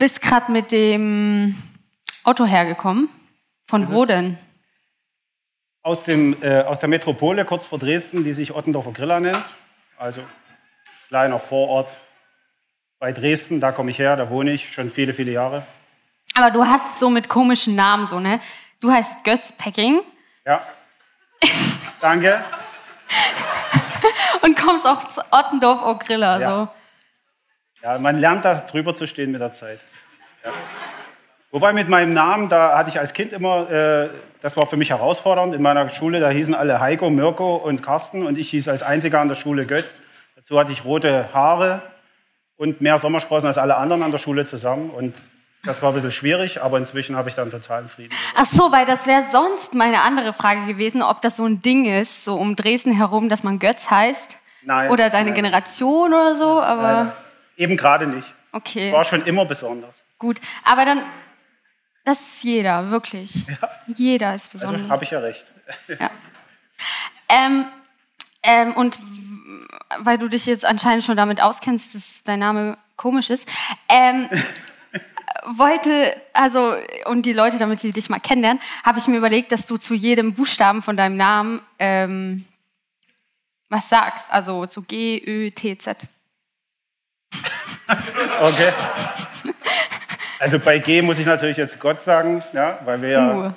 bist gerade mit dem Auto hergekommen. Von wo denn? Aus, dem, äh, aus der Metropole kurz vor Dresden, die sich Ottendorfer Griller nennt. Also kleiner Vorort bei Dresden, da komme ich her, da wohne ich schon viele, viele Jahre. Aber du hast so mit komischen Namen so, ne? Du heißt Götz Pecking. Ja. Danke. Und kommst auch zu Ottendorf Ogrilla, Ja. so. Ja, man lernt da drüber zu stehen mit der Zeit. Ja. Wobei mit meinem Namen, da hatte ich als Kind immer, äh, das war für mich herausfordernd. In meiner Schule, da hießen alle Heiko, Mirko und Carsten und ich hieß als einziger an der Schule Götz. Dazu hatte ich rote Haare und mehr Sommersprossen als alle anderen an der Schule zusammen. Und das war ein bisschen schwierig, aber inzwischen habe ich dann totalen Frieden. Ach so, weil das wäre sonst meine andere Frage gewesen, ob das so ein Ding ist, so um Dresden herum, dass man Götz heißt. Nein. Oder deine nein, Generation oder so, aber Nein. Eben gerade nicht. okay, War schon immer besonders. Gut. Aber dann, das ist jeder, wirklich. Jeder ist Also besonders. habe ich ja recht. Ähm, ähm, und weil du dich jetzt anscheinend schon damit auskennst, dass dein Name komisch ist, ähm, wollte, also, und die Leute, damit sie dich mal kennenlernen, habe ich mir überlegt, dass du zu jedem Buchstaben von deinem Namen ähm, was sagst. Also zu G, Ö, T, Z. Okay. Also bei G muss ich natürlich jetzt Gott sagen, ja, weil wir ja Uh.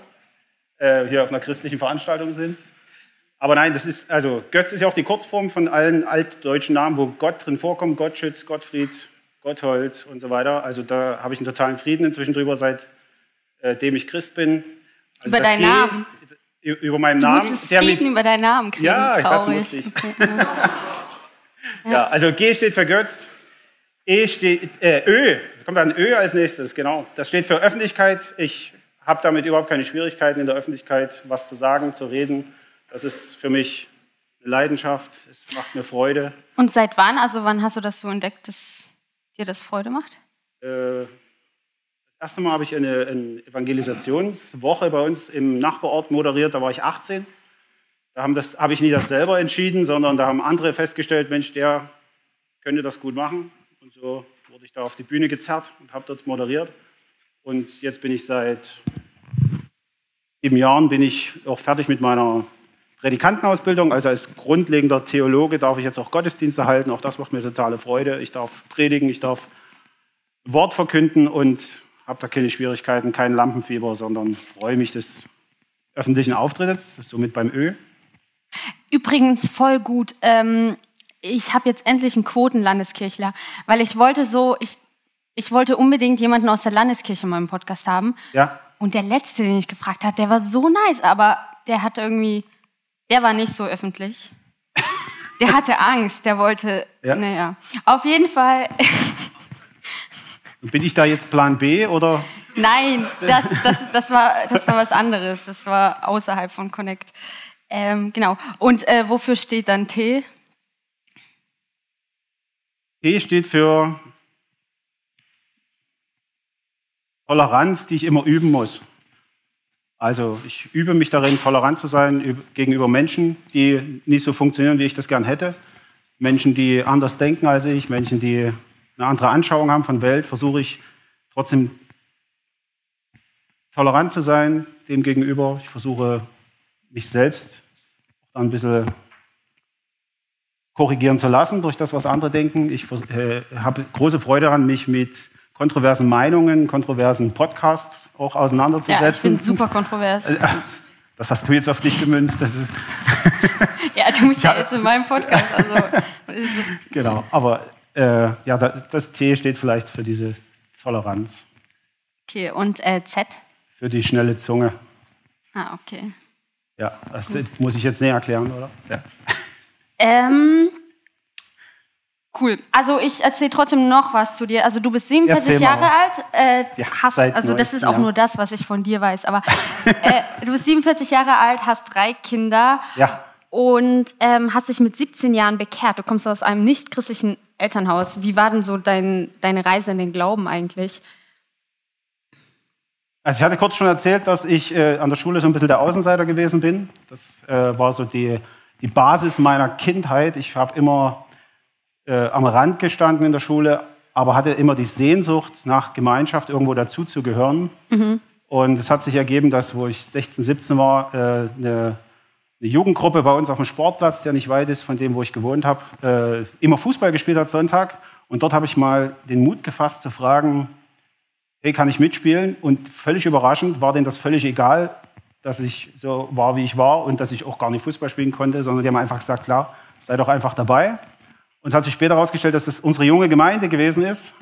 äh, hier auf einer christlichen Veranstaltung sind. Aber nein, das ist, also Götz ist ja auch die Kurzform von allen altdeutschen Namen, wo Gott drin vorkommt. Gottschütz, Gottfried, Gotthold und so weiter. Also da habe ich einen totalen Frieden inzwischen drüber, seitdem ich Christ bin. Also Über das deinen G, Namen? Über meinen Du Namen. der mit- Frieden über deinen Namen kriegen. Ja, das Traurig. musste ich. Okay, ja. Ja, also G steht für Götz, E steht, äh, Ö, es kommt dann Ö als nächstes, genau. Das steht für Öffentlichkeit. Ich habe damit überhaupt keine Schwierigkeiten in der Öffentlichkeit, was zu sagen, zu reden. Das ist für mich eine Leidenschaft, es macht mir Freude. Und seit wann, also wann hast du das so entdeckt, dass dir das Freude macht? Äh, Das erste Mal habe ich eine, eine Evangelisationswoche bei uns im Nachbarort moderiert, da war ich 18. Da haben das, habe ich nie das selber entschieden, sondern da haben andere festgestellt, Mensch, der könnte das gut machen. Und so wurde ich da auf die Bühne gezerrt und habe dort moderiert. Und jetzt bin ich seit sieben Jahren bin ich auch fertig mit meiner Predikantenausbildung. Also als grundlegender Theologe darf ich jetzt auch Gottesdienste halten. Auch das macht mir totale Freude. Ich darf predigen, ich darf Wort verkünden und habe da keine Schwierigkeiten, kein Lampenfieber, sondern freue mich des öffentlichen Auftritts, somit beim Ö. Übrigens voll gut. Ähm, ich habe jetzt endlich einen Quotenlandeskirchler, weil ich wollte so, ich, ich wollte unbedingt jemanden aus der Landeskirche in meinem Podcast haben. Ja, Und der letzte, den ich gefragt habe, der war so nice, aber der hatte irgendwie, der war nicht so öffentlich. Der hatte Angst, der wollte, Ja. naja. Auf jeden Fall, bin ich da jetzt Plan B oder? nein, das, das, das, war, das war was anderes. Das war außerhalb von Connect. Ähm, genau. Und äh, wofür steht dann T? T steht für Toleranz, die ich immer üben muss. Also ich übe mich darin, tolerant zu sein üb- gegenüber Menschen, die nicht so funktionieren, wie ich das gern hätte. Menschen, die anders denken als ich, Menschen, die eine andere Anschauung haben von Welt, versuche ich trotzdem tolerant zu sein dem gegenüber. Ich versuche mich selbst ein bisschen korrigieren zu lassen durch das, was andere denken. Ich äh, habe große Freude daran, mich mit kontroversen Meinungen, kontroversen Podcasts auch Ja, auseinanderzusetzen. ich bin super kontrovers. Das hast du jetzt auf dich gemünzt. Ja, du bist ja jetzt in meinem Podcast. Also, genau. Aber äh, ja, da- das T steht vielleicht für diese Toleranz, okay, und äh, Z? für die schnelle Zunge. Ah, okay. Ja, das muss ich jetzt näher erklären, oder? Ja. Ähm, cool. Also ich erzähle trotzdem noch was zu dir. Also du bist 47 Erzähl mal Jahre was. alt. Äh, Ja, hast, also das ist 19 auch Jahren. nur das, was ich von dir weiß. Aber äh, du bist 47 Jahre alt, hast drei Kinder ja. und ähm, hast dich mit 17 Jahren bekehrt. Du kommst aus einem nicht-christlichen Elternhaus. Wie war denn so dein, deine Reise in den Glauben eigentlich? Also ich hatte kurz schon erzählt, dass ich äh, an der Schule so ein bisschen der Außenseiter gewesen bin. Das äh, war so die, die Basis meiner Kindheit. Ich habe immer äh, am Rand gestanden in der Schule, aber hatte immer die Sehnsucht nach Gemeinschaft, irgendwo dazuzugehören. Mhm. Und es hat sich ergeben, dass, wo ich 16, 17 war, äh, eine, eine, Jugendgruppe bei uns auf dem Sportplatz, der nicht weit ist von dem, wo ich gewohnt habe, äh, immer Fußball gespielt hat Sonntag. Und dort habe ich mal den Mut gefasst zu fragen, hey, kann ich mitspielen? Und völlig überraschend war denen das völlig egal, dass ich so war, wie ich war und dass ich auch gar nicht Fußball spielen konnte, sondern die haben einfach gesagt, klar, sei doch einfach dabei. Und es hat sich später herausgestellt, dass das unsere junge Gemeinde gewesen ist,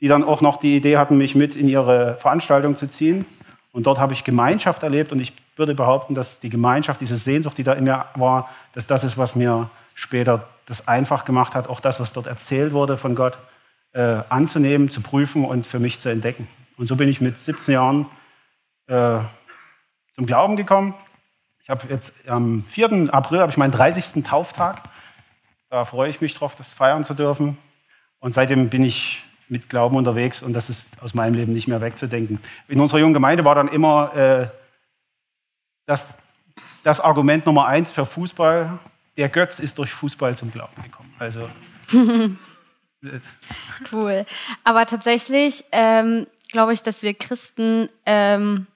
die dann auch noch die Idee hatten, mich mit in ihre Veranstaltung zu ziehen. Und dort habe ich Gemeinschaft erlebt und ich würde behaupten, dass die Gemeinschaft, diese Sehnsucht, die da in mir war, dass das ist, was mir später das einfach gemacht hat, auch das, was dort erzählt wurde von Gott, äh, anzunehmen, zu prüfen und für mich zu entdecken. Und so bin ich mit 17 Jahren äh, zum Glauben gekommen. Ich habe jetzt am 4. April habe ich meinen 30. Tauftag. Da freue ich mich drauf, das feiern zu dürfen. Und seitdem bin ich mit Glauben unterwegs und das ist aus meinem Leben nicht mehr wegzudenken. In unserer jungen Gemeinde war dann immer äh, das, das Argument Nummer eins für Fußball, der Götz ist durch Fußball zum Glauben gekommen. Also cool. Aber tatsächlich ähm, glaube ich, dass wir Christen ähm,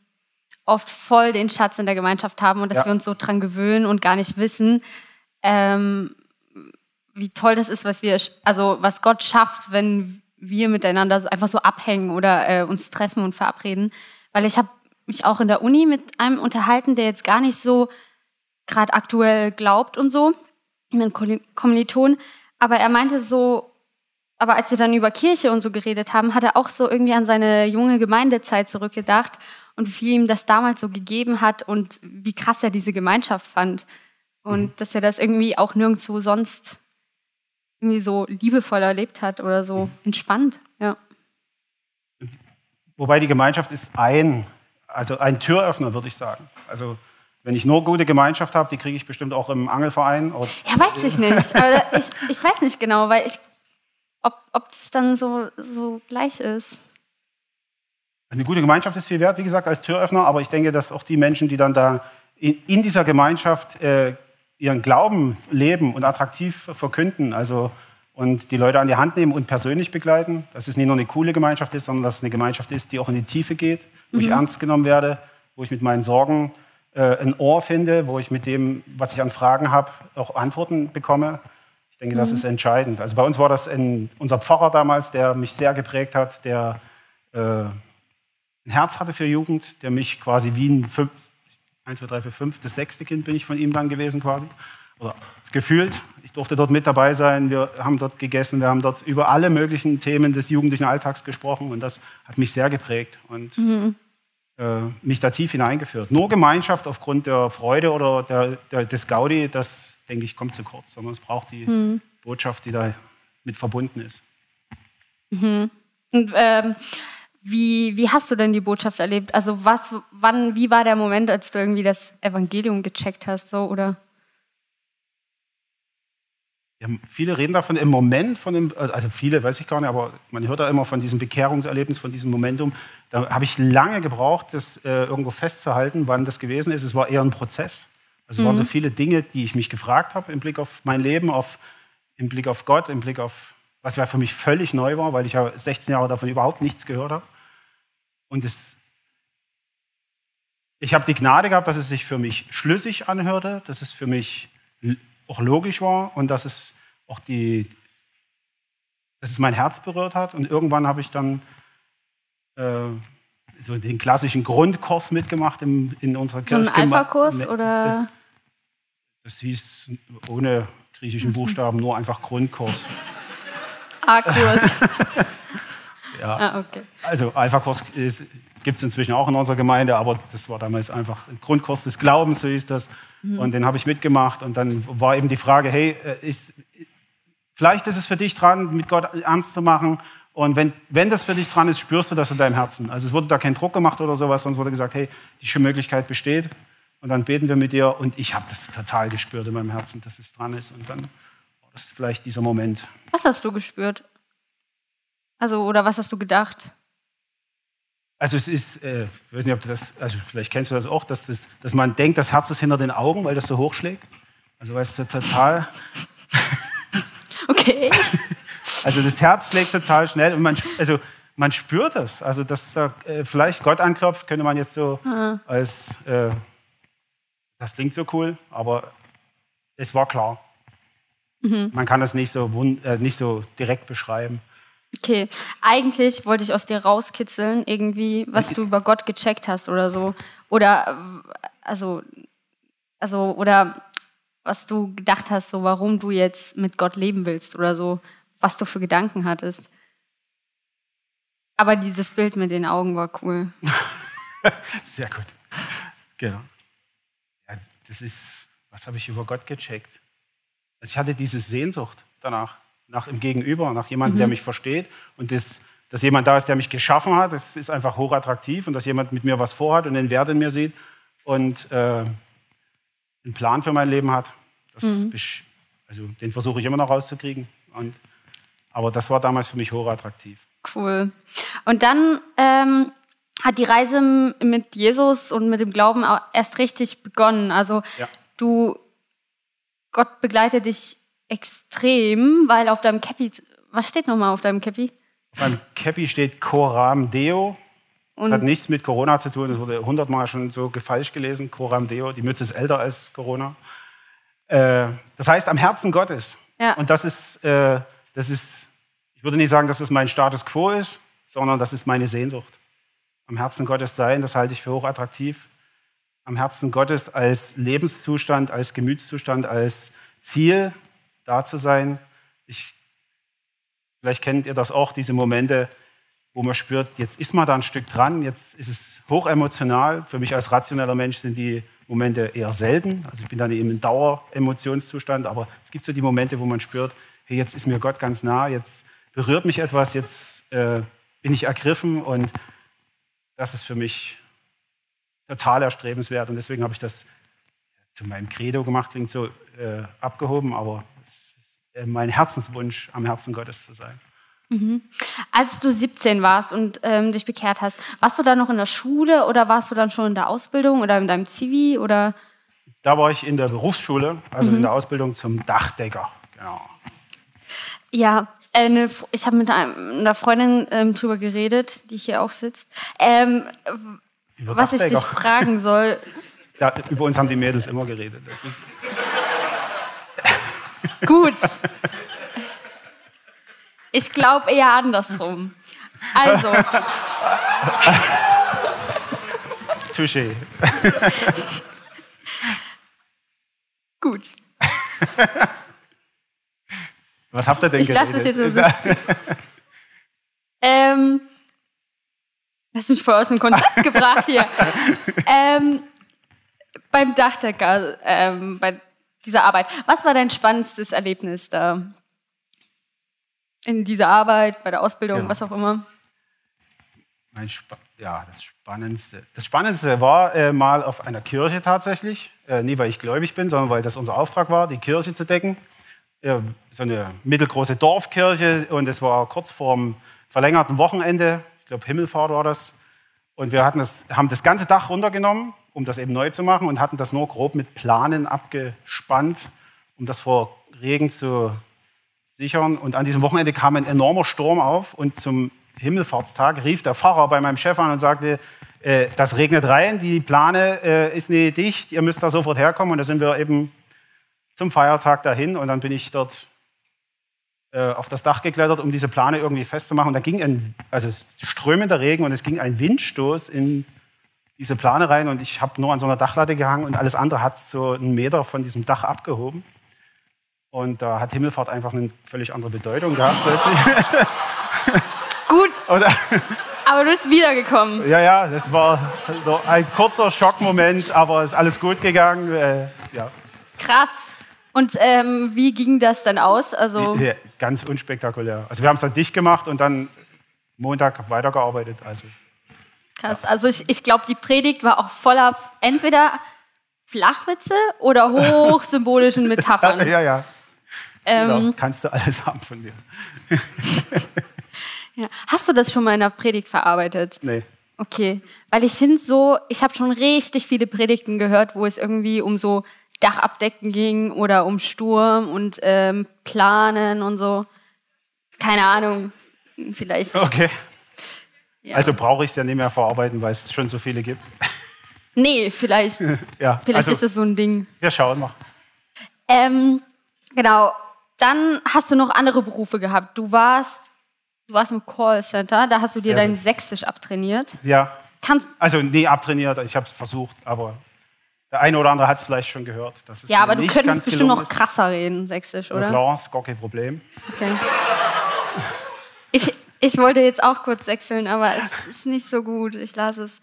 oft voll den Schatz in der Gemeinschaft haben und dass ja. wir uns so dran gewöhnen und gar nicht wissen, ähm, wie toll das ist, was wir, also was Gott schafft, wenn wir miteinander so einfach so abhängen oder äh, uns treffen und verabreden. Weil ich habe mich auch in der Uni mit einem unterhalten, der jetzt gar nicht so gerade aktuell glaubt und so, ein Kommiliton. Aber er meinte so, aber als wir dann über Kirche und so geredet haben, hat er auch so irgendwie an seine junge Gemeindezeit zurückgedacht und wie viel ihm das damals so gegeben hat und wie krass er diese Gemeinschaft fand. Und mhm. dass er das irgendwie auch nirgendwo sonst irgendwie so liebevoll erlebt hat oder so mhm. entspannt. Ja. Wobei die Gemeinschaft ist ein, also ein Türöffner, würde ich sagen. Also wenn ich nur gute Gemeinschaft habe, die kriege ich bestimmt auch im Angelverein. ja, weiß ich nicht. Aber ich, ich weiß nicht genau, weil ich, ob es dann so, so gleich ist. Eine gute Gemeinschaft ist viel wert, wie gesagt, als Türöffner, aber ich denke, dass auch die Menschen, die dann da in, in dieser Gemeinschaft äh, ihren Glauben leben und attraktiv verkünden, also und die Leute an die Hand nehmen und persönlich begleiten, dass es nicht nur eine coole Gemeinschaft ist, sondern dass es eine Gemeinschaft ist, die auch in die Tiefe geht, wo mhm. ich ernst genommen werde, wo ich mit meinen Sorgen äh, ein Ohr finde, wo ich mit dem, was ich an Fragen habe, auch Antworten bekomme. Ich denke, mhm. das ist entscheidend. Also bei uns war das ein, unser Pfarrer damals, der mich sehr geprägt hat, der äh, ein Herz hatte für Jugend, der mich quasi wie ein fünf, 1, 2, 3, 4, 5, das sechste Kind bin ich von ihm dann gewesen quasi. Oder gefühlt. Ich durfte dort mit dabei sein. Wir haben dort gegessen. Wir haben dort über alle möglichen Themen des jugendlichen Alltags gesprochen. Und das hat mich sehr geprägt und mhm. äh, mich da tief hineingeführt. Nur Gemeinschaft aufgrund der Freude oder der, der, des Gaudi, das, denke ich, kommt zu kurz. Sondern es braucht die mhm. Botschaft, die da mit verbunden ist. Mhm. Und, ähm, wie, wie hast du denn die Botschaft erlebt? Also was, wann, wie war der Moment, als du irgendwie das Evangelium gecheckt hast, so oder? Ja, viele reden davon im Moment, von dem, also viele weiß ich gar nicht, aber man hört da immer von diesem Bekehrungserlebnis, von diesem Momentum. Da habe ich lange gebraucht, das äh, irgendwo festzuhalten, wann das gewesen ist. Es war eher ein Prozess. Also es mhm. waren so viele Dinge, die ich mich gefragt habe im Blick auf mein Leben, auf, im Blick auf Gott, im Blick auf, was ja für mich völlig neu war, weil ich ja 16 Jahre davon überhaupt nichts gehört habe. Und es, ich habe die Gnade gehabt, dass es sich für mich schlüssig anhörte, dass es für mich auch logisch war und dass es auch die, dass es mein Herz berührt hat. Und irgendwann habe ich dann äh, so den klassischen Grundkurs mitgemacht in, in unserer Kirche. So ein Alpha-Kurs oder? Das hieß ohne griechischen Buchstaben nur einfach Grundkurs. A-Kurs. Ja. Ah, okay. Also Alpha-Kurs gibt es inzwischen auch in unserer Gemeinde, aber das war damals einfach ein Grundkurs des Glaubens, so ist das. Mhm. Und den habe ich mitgemacht und dann war eben die Frage, hey, äh, ist, vielleicht ist es für dich dran, mit Gott ernst zu machen. Und wenn, wenn das für dich dran ist, spürst du das in deinem Herzen. Also es wurde da kein Druck gemacht oder sowas, sonst wurde gesagt, hey, die Möglichkeit besteht. Und dann beten wir mit dir. Und ich habe das total gespürt in meinem Herzen, dass es dran ist. Und dann war das vielleicht dieser Moment. Was hast du gespürt? Also, oder was hast du gedacht? Also es ist, äh, ich weiß nicht, ob du das, also vielleicht kennst du das auch, dass, das, dass man denkt, das Herz ist hinter den Augen, weil das so hoch schlägt. Also weil es total... okay. Also das Herz schlägt total schnell und man, also man spürt das. Also dass da äh, vielleicht Gott anklopft, könnte man jetzt so mhm. als, äh, das klingt so cool, aber es war klar. Mhm. Man kann das nicht so, äh, nicht so direkt beschreiben. Okay, eigentlich wollte ich aus dir rauskitzeln, irgendwie, was du über Gott gecheckt hast oder so. Oder, also, also, oder was du gedacht hast, so warum du jetzt mit Gott leben willst oder so, was du für Gedanken hattest. Aber dieses Bild mit den Augen war cool. Sehr gut. Genau. Ja, das ist, was habe ich über Gott gecheckt? Also ich hatte diese Sehnsucht danach nach im Gegenüber, nach jemandem, mhm. der mich versteht und das, dass jemand da ist, der mich geschaffen hat. Das ist einfach hochattraktiv und dass jemand mit mir was vorhat und den Wert in mir sieht und äh, einen Plan für mein Leben hat. Mhm. also den versuche ich immer noch rauszukriegen. Und, aber das war damals für mich hochattraktiv. Cool. Und dann ähm, hat die Reise mit Jesus und mit dem Glauben erst richtig begonnen. Also ja. du, Gott begleitet dich extrem, weil auf deinem Cappy, was steht nochmal auf deinem Cappy? Auf meinem Cappy steht Coram Deo. Und das hat nichts mit Corona zu tun, das wurde hundertmal schon so falsch gelesen, Coram Deo. Die Mütze ist älter als Corona. Äh, das heißt, am Herzen Gottes. Ja. Und das ist, äh, das ist, ich würde nicht sagen, dass es mein Status quo ist, sondern das ist meine Sehnsucht. Am Herzen Gottes sein, das halte ich für hochattraktiv. Am Herzen Gottes als Lebenszustand, als Gemütszustand, als Ziel, da zu sein. Ich, vielleicht kennt ihr das auch, diese Momente, wo man spürt, jetzt ist man da ein Stück dran, jetzt ist es hochemotional. Für mich als rationeller Mensch sind die Momente eher selten. Also ich bin dann eben im Daueremotionszustand, aber es gibt so die Momente, wo man spürt, hey, jetzt ist mir Gott ganz nah, jetzt berührt mich etwas, jetzt äh, bin ich ergriffen und das ist für mich total erstrebenswert und deswegen habe ich das zu meinem Credo gemacht, klingt so äh, abgehoben, aber es ist äh, mein Herzenswunsch, am Herzen Gottes zu sein. Mhm. Als du 17 warst und ähm, dich bekehrt hast, warst du dann noch in der Schule oder warst du dann schon in der Ausbildung oder in deinem Zivi oder? Da war ich in der Berufsschule, also mhm. in der Ausbildung zum Dachdecker. Genau. Ja, eine, ich habe mit einer Freundin ähm, drüber geredet, die hier auch sitzt. Ähm, was ich dich fragen soll, ja, über uns haben die Mädels immer geredet. Das Gut. Ich glaube eher andersrum. Also. Touché. Gut. Was habt ihr denn Ich lasse es jetzt so. ähm, hast mich voll aus dem Konzept gebracht hier. Ähm, beim Dachdecker, ähm, bei dieser Arbeit. Was war dein spannendstes Erlebnis da? In dieser Arbeit, bei der Ausbildung, ja. was auch immer? Mein Sp ja, das Spannendste. Das Spannendste war äh, mal auf einer Kirche tatsächlich. Äh, nie, weil ich gläubig bin, sondern weil das unser Auftrag war, die Kirche zu decken. Äh, so eine mittelgroße Dorfkirche und es war kurz vor dem verlängerten Wochenende. Ich glaube, Himmelfahrt war das. Und wir hatten das, haben das ganze Dach runtergenommen um das eben neu zu machen und hatten das nur grob mit Planen abgespannt, um das vor Regen zu sichern. Und an diesem Wochenende kam ein enormer Sturm auf und zum Himmelfahrtstag rief der Pfarrer bei meinem Chef an und sagte, äh, das regnet rein, die Plane äh, ist nicht dicht, ihr müsst da sofort herkommen. Und da sind wir eben zum Feiertag dahin und dann bin ich dort äh, auf das Dach geklettert, um diese Plane irgendwie festzumachen. Und da ging ein, also strömender Regen und es ging ein Windstoß in diese Plane rein und ich habe nur an so einer Dachlatte gehangen und alles andere hat so einen Meter von diesem Dach abgehoben. Und da hat Himmelfahrt einfach eine völlig andere Bedeutung gehabt plötzlich. Gut. Oder? Aber du bist wiedergekommen. Ja, ja, das war ein kurzer Schockmoment, aber es ist alles gut gegangen. Äh, ja. Krass. Und ähm, wie ging das dann aus? Also ganz unspektakulär. Also wir haben es dann dicht gemacht und dann Montag weitergearbeitet. Also Krass. Also ich, ich glaube, die Predigt war auch voller entweder Flachwitze oder hochsymbolischen Metaphern. ja, ja. Ähm, genau. Kannst du alles haben von mir. ja. Hast du das schon mal in der Predigt verarbeitet? Nee. Okay, weil ich finde so, ich habe schon richtig viele Predigten gehört, wo es irgendwie um so Dachabdecken ging oder um Sturm und ähm, Planen und so. keine Ahnung, vielleicht. Okay. Ja. Also brauche ich es ja nicht mehr verarbeiten, weil es schon so viele gibt. nee, vielleicht, ja, vielleicht also, ist das so ein Ding. Wir schauen mal. Ähm, genau. Dann hast du noch andere Berufe gehabt. Du warst, du warst im Callcenter, da hast du dir Sehr dein gut. Sächsisch abtrainiert. Ja, Kannst, also nee, abtrainiert, ich habe es versucht, aber der eine oder andere hat es vielleicht schon gehört. dass es ja, aber du könntest bestimmt noch krasser reden, Sächsisch, ist. Na oder? klar, ist gar kein Problem. Okay. Ich, ich wollte jetzt auch kurz wechseln, aber es ist nicht so gut. Ich lasse es.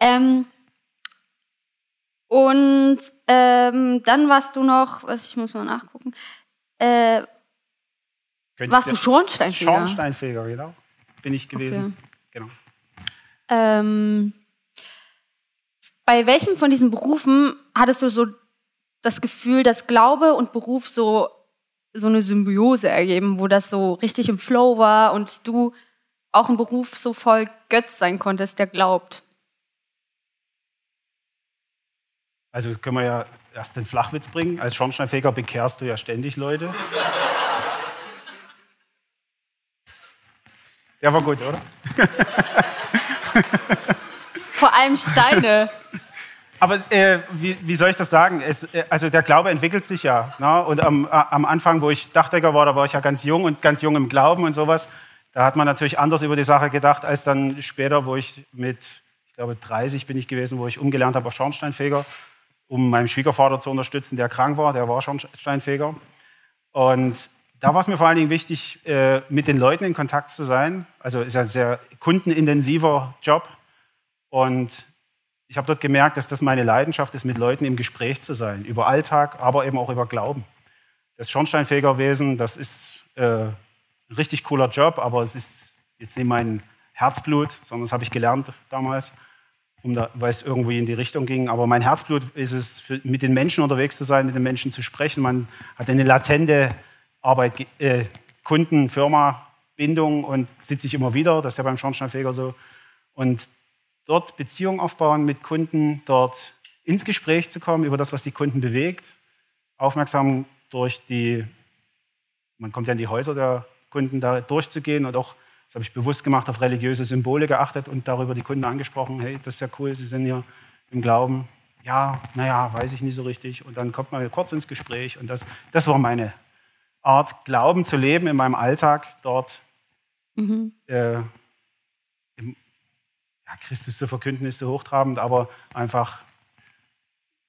Ähm, und ähm, dann warst du noch, was ich muss mal nachgucken, äh, warst du Schornsteinfeger? Schornsteinfeger, genau. Bin ich gewesen. Genau. Ähm, bei welchem von diesen Berufen hattest du so das Gefühl, dass Glaube und Beruf so, so eine Symbiose ergeben, wo das so richtig im Flow war und du auch im Beruf so voll Götz sein konntest, der glaubt? Also können wir ja erst den Flachwitz bringen. Als Schornsteinfeger bekehrst du ja ständig Leute. Der war gut, oder? Vor allem Steine. Aber äh, wie, wie soll ich das sagen? Es, äh, also der Glaube entwickelt sich ja. Ne? Und am, äh, am Anfang, wo ich Dachdecker war, da war ich ja ganz jung und ganz jung im Glauben und sowas. Da hat man natürlich anders über die Sache gedacht, als dann später, wo ich mit, ich glaube 30 bin ich gewesen, wo ich umgelernt habe auf Schornsteinfeger, um meinen Schwiegervater zu unterstützen, der krank war, der war Schornsteinfeger. Und da war es mir vor allen Dingen wichtig, äh, mit den Leuten in Kontakt zu sein. Also ist ein sehr kundenintensiver Job. Und ich habe dort gemerkt, dass das meine Leidenschaft ist, mit Leuten im Gespräch zu sein, über Alltag, aber eben auch über Glauben. Das Schornsteinfegerwesen, das ist äh, ein richtig cooler Job, aber es ist jetzt nicht mein Herzblut, sondern das habe ich gelernt damals, um da, weil es irgendwie in die Richtung ging. Aber mein Herzblut ist es, für, mit den Menschen unterwegs zu sein, mit den Menschen zu sprechen. Man hat eine latente Arbeit, äh, Kunden, Firma, Bindung und sieht sich immer wieder. Das ist ja beim Schornsteinfeger so. Und dort Beziehungen aufbauen mit Kunden, dort ins Gespräch zu kommen über das, was die Kunden bewegt, aufmerksam durch die, man kommt ja in die Häuser der Kunden da durchzugehen und auch, das habe ich bewusst gemacht, auf religiöse Symbole geachtet und darüber die Kunden angesprochen, hey, das ist ja cool, Sie sind hier im Glauben. Ja, naja, weiß ich nicht so richtig. Und dann kommt man kurz ins Gespräch und das, das war meine Art, Glauben zu leben in meinem Alltag dort. Mhm. Äh, ja, Christus zu verkünden ist so hochtrabend, aber einfach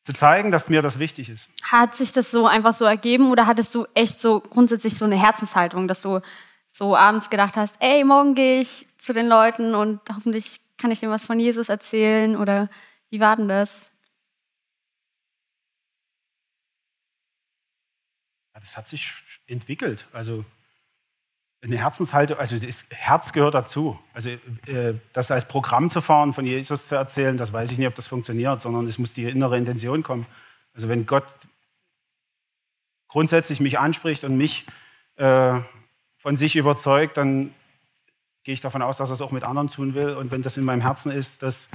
zu zeigen, dass mir das wichtig ist. Hat sich das so einfach so ergeben oder hattest du echt so grundsätzlich so eine Herzenshaltung, dass du so abends gedacht hast, ey, morgen gehe ich zu den Leuten und hoffentlich kann ich ihnen was von Jesus erzählen oder wie war denn das? Ja, das hat sich entwickelt. Also eine Herzenshaltung, also das Herz gehört dazu. Also äh, das als Programm zu fahren, von Jesus zu erzählen, das weiß ich nicht, ob das funktioniert, sondern es muss die innere Intention kommen. Also wenn Gott grundsätzlich mich anspricht und mich äh, von sich überzeugt, dann gehe ich davon aus, dass er es auch mit anderen tun will. Und wenn das in meinem Herzen ist, dass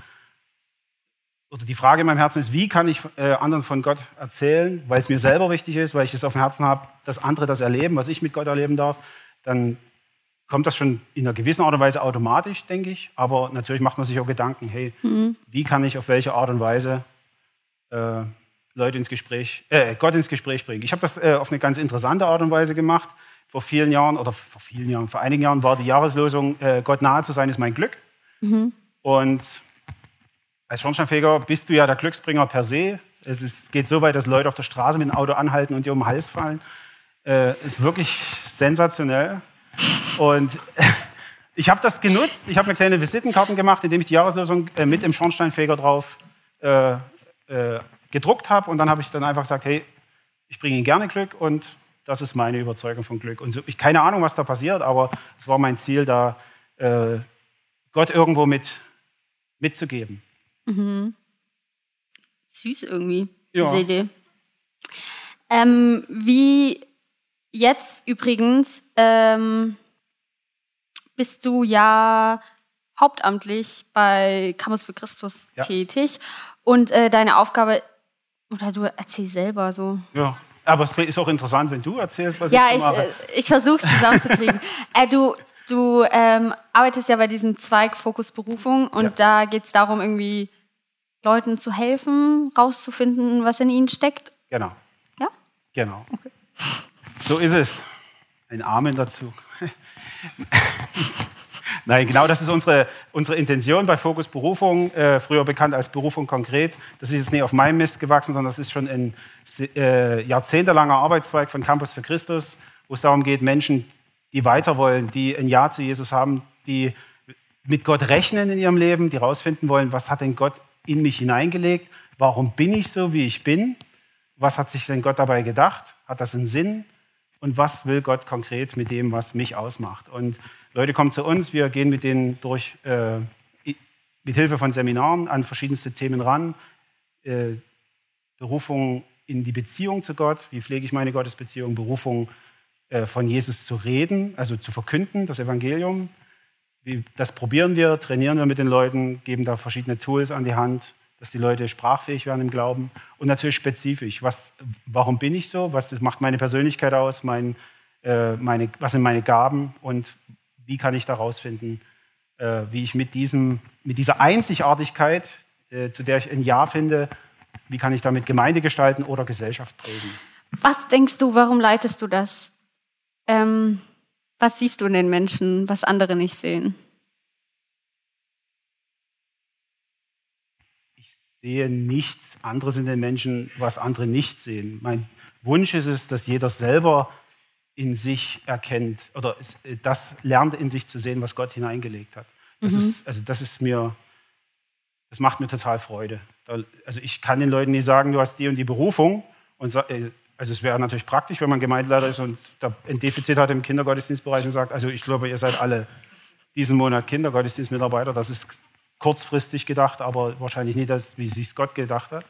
oder die Frage in meinem Herzen ist, wie kann ich äh, anderen von Gott erzählen, weil es mir selber wichtig ist, weil ich es auf dem Herzen habe, dass andere das erleben, was ich mit Gott erleben darf, dann kommt das schon in einer gewissen Art und Weise automatisch, denke ich. Aber natürlich macht man sich auch Gedanken, hey, Mhm. wie kann ich auf welche Art und Weise äh, Leute ins Gespräch, äh, Gott ins Gespräch bringen. Ich habe das äh, auf eine ganz interessante Art und Weise gemacht. Vor vielen Jahren oder vor vielen Jahren, vor einigen Jahren war die Jahreslosung äh, Gott nahe zu sein ist mein Glück. Mhm. Und als Schornsteinfeger bist du ja der Glücksbringer per se. Es ist, geht so weit, dass Leute auf der Straße mit dem Auto anhalten und dir um den Hals fallen. Äh, ist wirklich sensationell. Und ich habe das genutzt. Ich habe mir kleine Visitenkarten gemacht, indem ich die Jahreslosung äh, mit dem Schornsteinfeger drauf äh, äh, gedruckt habe. Und dann habe ich dann einfach gesagt, hey, ich bringe Ihnen gerne Glück und das ist meine Überzeugung von Glück. Und so, ich keine Ahnung, was da passiert, aber es war mein Ziel, da äh, Gott irgendwo mit mitzugeben. Mhm. Süß irgendwie, Ja. diese Idee. Ähm, wie jetzt übrigens ähm, bist du ja hauptamtlich bei Campus für Christus Ja. tätig und äh, deine Aufgabe, oder du erzähl selber so. Ja. Aber es ist auch interessant, wenn du erzählst, was ja, ich so mache. Ja, ich, ich versuche es zusammenzukriegen. äh, du du ähm, arbeitest ja bei diesem Zweig Fokus Berufung und ja. da geht es darum, irgendwie Leuten zu helfen, rauszufinden, was in ihnen steckt. Genau. Ja? Genau. Okay. So ist es. Ein Amen dazu. Nein, genau das ist unsere, unsere Intention bei Fokus Berufung, äh, früher bekannt als Berufung konkret. Das ist jetzt nicht auf meinem Mist gewachsen, sondern das ist schon ein äh, jahrzehntelanger Arbeitszweig von Campus für Christus, wo es darum geht, Menschen, die weiter wollen, die ein Ja zu Jesus haben, die mit Gott rechnen in ihrem Leben, die herausfinden wollen, was hat denn Gott in mich hineingelegt, warum bin ich so, wie ich bin, was hat sich denn Gott dabei gedacht, hat das einen Sinn und was will Gott konkret mit dem, was mich ausmacht. Und Leute kommen zu uns, wir gehen mit denen durch, äh, mit Hilfe von Seminaren an verschiedenste Themen ran. Äh, Berufung in die Beziehung zu Gott, wie pflege ich meine Gottesbeziehung, Berufung äh, von Jesus zu reden, also zu verkünden, das Evangelium. Wie, das probieren wir, trainieren wir mit den Leuten, geben da verschiedene Tools an die Hand, dass die Leute sprachfähig werden im Glauben. Und natürlich spezifisch, was, warum bin ich so, was macht meine Persönlichkeit aus, mein, äh, meine, was sind meine Gaben und wie kann ich da rausfinden, äh, wie ich mit, diesem, mit dieser Einzigartigkeit, äh, zu der ich ein Ja finde, wie kann ich damit Gemeinde gestalten oder Gesellschaft prägen. Was denkst du, warum leitest du das? Ähm, was siehst du in den Menschen, was andere nicht sehen? Sehe nichts anderes in den Menschen, was andere nicht sehen. Mein Wunsch ist es, dass jeder selber in sich erkennt oder äh, das lernt in sich zu sehen, was Gott hineingelegt hat. Das mhm. ist, also das ist mir, das macht mir total Freude. Also ich kann den Leuten nicht sagen, du hast die und die Berufung und äh, also es wäre natürlich praktisch, wenn man Gemeindeleiter ist und ein Defizit hat im Kindergottesdienstbereich und sagt, also ich glaube, ihr seid alle diesen Monat Kindergottesdienstmitarbeiter. Das ist kurzfristig gedacht, aber wahrscheinlich nicht das, wie sich Gott gedacht hat.